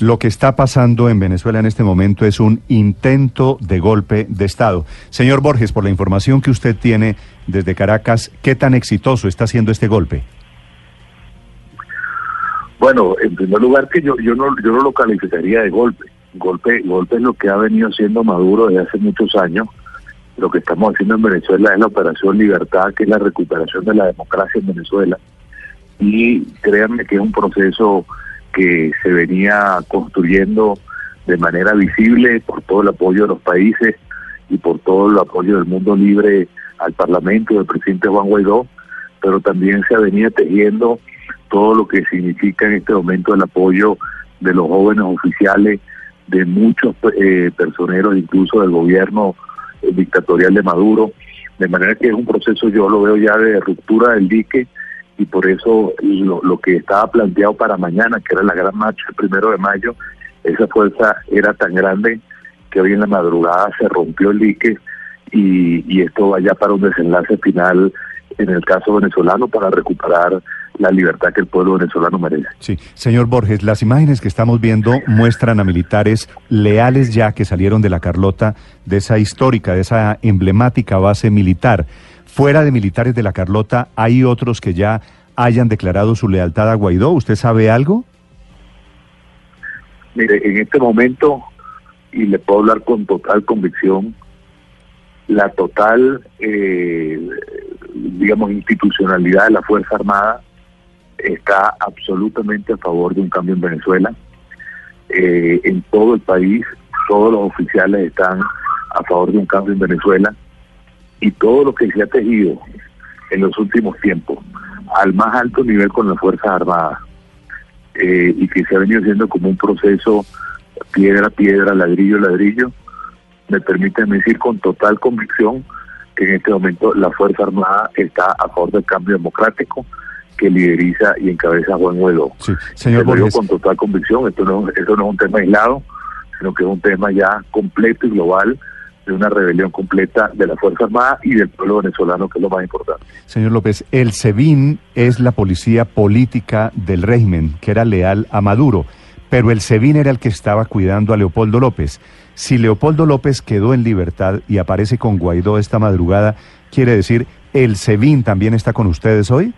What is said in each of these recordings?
Lo que está pasando en Venezuela en este momento es un intento de golpe de Estado. Señor Borges, por la información que usted tiene desde Caracas, ¿qué tan exitoso está siendo este golpe? Bueno, en primer lugar que yo no lo calificaría de golpe. Golpe golpe es lo que ha venido haciendo Maduro desde hace muchos años. Lo que estamos haciendo en Venezuela es la operación Libertad, que es la recuperación de la democracia en Venezuela. Y créanme que es un proceso que se venía construyendo de manera visible por todo el apoyo de los países y por todo el apoyo del mundo libre al Parlamento del presidente Juan Guaidó, pero también se venía tejiendo todo lo que significa en este momento el apoyo de los jóvenes oficiales, de muchos eh, personeros, incluso del gobierno eh, dictatorial de Maduro, de manera que es un proceso, yo lo veo ya de ruptura del dique, y por eso lo, lo que estaba planteado para mañana, que era la gran marcha el primero de mayo, esa fuerza era tan grande que hoy en la madrugada se rompió el dique y, y esto va ya para un desenlace final en el caso venezolano para recuperar la libertad que el pueblo venezolano merece. Sí, señor Borges, las imágenes que estamos viendo muestran a militares leales ya que salieron de la Carlota, de esa histórica, de esa emblemática base militar. Fuera de militares de la Carlota, ¿hay otros que ya hayan declarado su lealtad a Guaidó? ¿Usted sabe algo? Mire, en este momento, y le puedo hablar con total convicción, la total, eh, digamos, institucionalidad de la Fuerza Armada está absolutamente a favor de un cambio en Venezuela. Eh, en todo el país, todos los oficiales están a favor de un cambio en Venezuela y todo lo que se ha tejido en los últimos tiempos al más alto nivel con las Fuerzas Armadas eh, y que se ha venido haciendo como un proceso piedra a piedra, ladrillo a ladrillo, me permiten decir con total convicción que en este momento la Fuerza Armada está a favor del cambio democrático que lideriza y encabeza Juan Guaidó. Sí, señor Te lo digo Borges. con total convicción, esto no, esto no es un tema aislado, sino que es un tema ya completo y global de una rebelión completa de la Fuerza Armada y del pueblo venezolano, que es lo más importante. Señor López, el SEBIN es la policía política del régimen, que era leal a Maduro, pero el SEBIN era el que estaba cuidando a Leopoldo López. Si Leopoldo López quedó en libertad y aparece con Guaidó esta madrugada, quiere decir, ¿el SEBIN también está con ustedes hoy?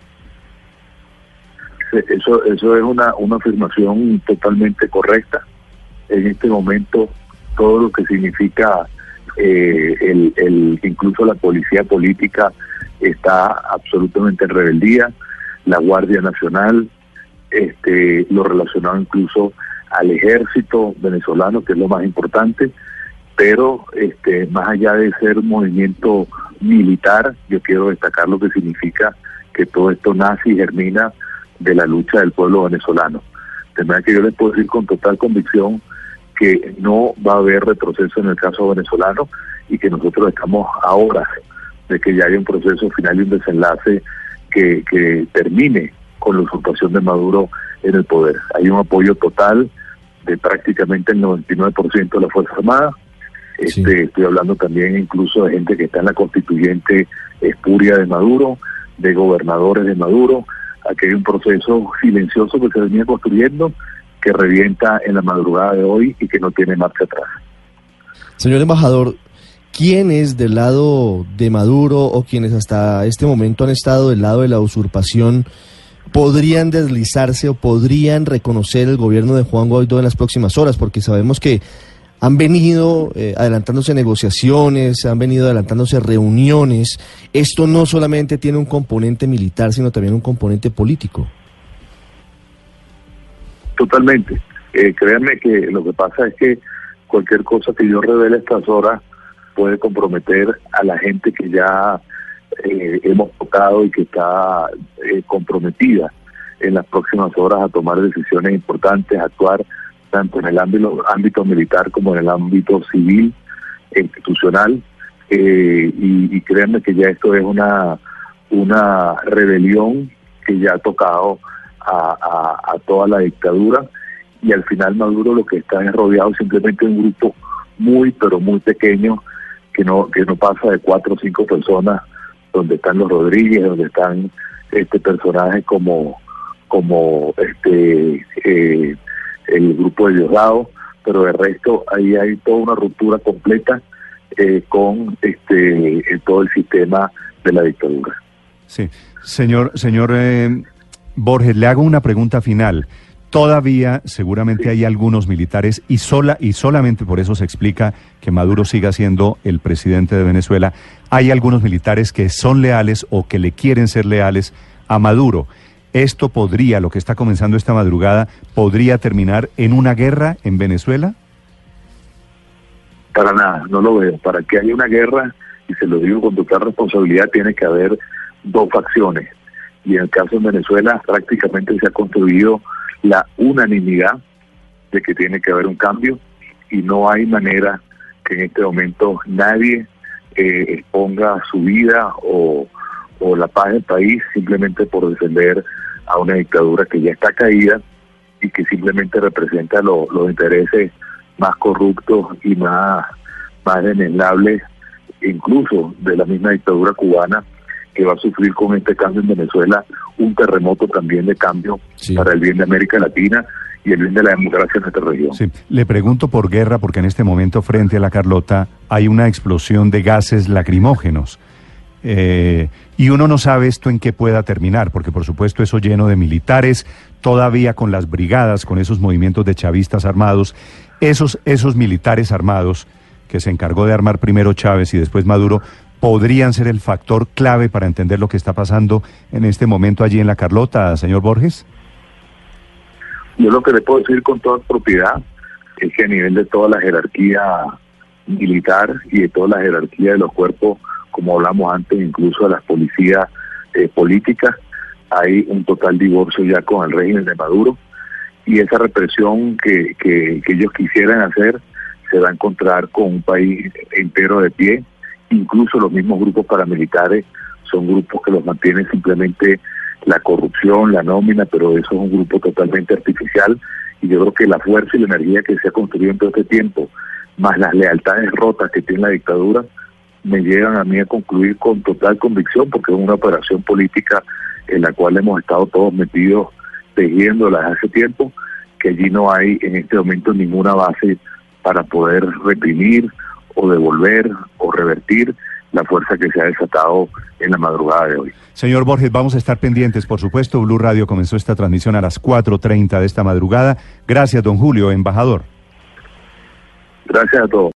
Eso, eso es una, una afirmación totalmente correcta. En este momento, todo lo que significa eh, el, el, incluso la policía política está absolutamente en rebeldía, la Guardia Nacional, este, lo relacionado incluso al ejército venezolano, que es lo más importante, pero este, más allá de ser un movimiento militar, yo quiero destacar lo que significa que todo esto nace y germina de la lucha del pueblo venezolano. De manera que yo les puedo decir con total convicción que no va a haber retroceso en el caso venezolano y que nosotros estamos a horas de que ya haya un proceso final y un desenlace que, que termine con la usurpación de Maduro en el poder. Hay un apoyo total de prácticamente el 99% de la Fuerza Armada. Este, Sí. Estoy hablando también incluso de gente que está en la constituyente espuria de Maduro, de gobernadores de Maduro. Aquí hay un proceso silencioso que se venía construyendo que revienta en la madrugada de hoy y que no tiene marcha atrás. Señor embajador, ¿quiénes del lado de Maduro o quienes hasta este momento han estado del lado de la usurpación podrían deslizarse o podrían reconocer el gobierno de Juan Guaidó en las próximas horas? Porque sabemos que han venido eh, adelantándose negociaciones, han venido adelantándose reuniones. Esto no solamente tiene un componente militar, sino también un componente político. Totalmente. Eh, créanme que lo que pasa es que cualquier cosa que yo revele estas horas puede comprometer a la gente que ya eh, hemos tocado y que está eh, comprometida en las próximas horas a tomar decisiones importantes, actuar tanto en el ámbito, ámbito militar como en el ámbito civil e institucional. Eh, y, y créanme que ya esto es una, una rebelión que ya ha tocado a, a, toda la dictadura y al final Maduro lo que está es rodeado simplemente de un grupo muy pero muy pequeño que no que no pasa de cuatro o cinco personas donde están los Rodríguez donde están este personajes como como este eh, el grupo de Diosdado pero de resto ahí hay toda una ruptura completa eh, con este todo el sistema de la dictadura. Sí. Señor señor eh, Borges, le hago una pregunta final. Todavía seguramente hay algunos militares y sola y solamente por eso se explica que Maduro siga siendo el presidente de Venezuela. Hay algunos militares que son leales o que le quieren ser leales a Maduro. Esto podría, lo que está comenzando esta madrugada, podría terminar en una guerra en Venezuela. Para nada, no lo veo. Para que haya una guerra, y se lo digo con total responsabilidad, tiene que haber dos facciones y en el caso de Venezuela prácticamente se ha construido la unanimidad de que tiene que haber un cambio y no hay manera que en este momento nadie eh, exponga su vida o, la paz del país simplemente por defender a una dictadura que ya está caída y que simplemente representa los intereses más corruptos y más, más incluso de la misma dictadura cubana, que va a sufrir con este cambio en Venezuela un terremoto también de cambio para el bien de América Latina y el bien de la democracia en esta región. Sí. Le pregunto por guerra porque en este momento frente a la Carlota hay una explosión de gases lacrimógenos. Eh, y uno no sabe esto en qué pueda terminar, porque por supuesto eso lleno de militares, todavía con las brigadas, con esos movimientos de chavistas armados, esos, esos militares armados que se encargó de armar primero Chávez y después Maduro, podrían ser el factor clave para entender lo que está pasando en este momento allí en la Carlota, señor Borges? Yo lo que le puedo decir con toda propiedad es que a nivel de toda la jerarquía militar y de toda la jerarquía de los cuerpos, como hablamos antes, incluso de las policías eh, políticas, hay un total divorcio ya con el régimen de Maduro y esa represión que, que ellos quisieran hacer se va a encontrar con un país entero de pie, incluso los mismos grupos paramilitares son grupos que los mantienen simplemente la corrupción, la nómina, pero eso es un grupo totalmente artificial y yo creo que la fuerza y la energía que se ha construido en todo este tiempo, más las lealtades rotas que tiene la dictadura, me llegan a mí a concluir con total convicción, porque es una operación política en la cual hemos estado todos metidos tejiéndola hace tiempo, que allí no hay en este momento ninguna base para poder reprimir o devolver o revertir la fuerza que se ha desatado en la madrugada de hoy. Señor Borges, vamos a estar pendientes, por supuesto. Blue Radio comenzó esta transmisión a las 4.30 de esta madrugada. Gracias, don Julio, embajador. Gracias a todos.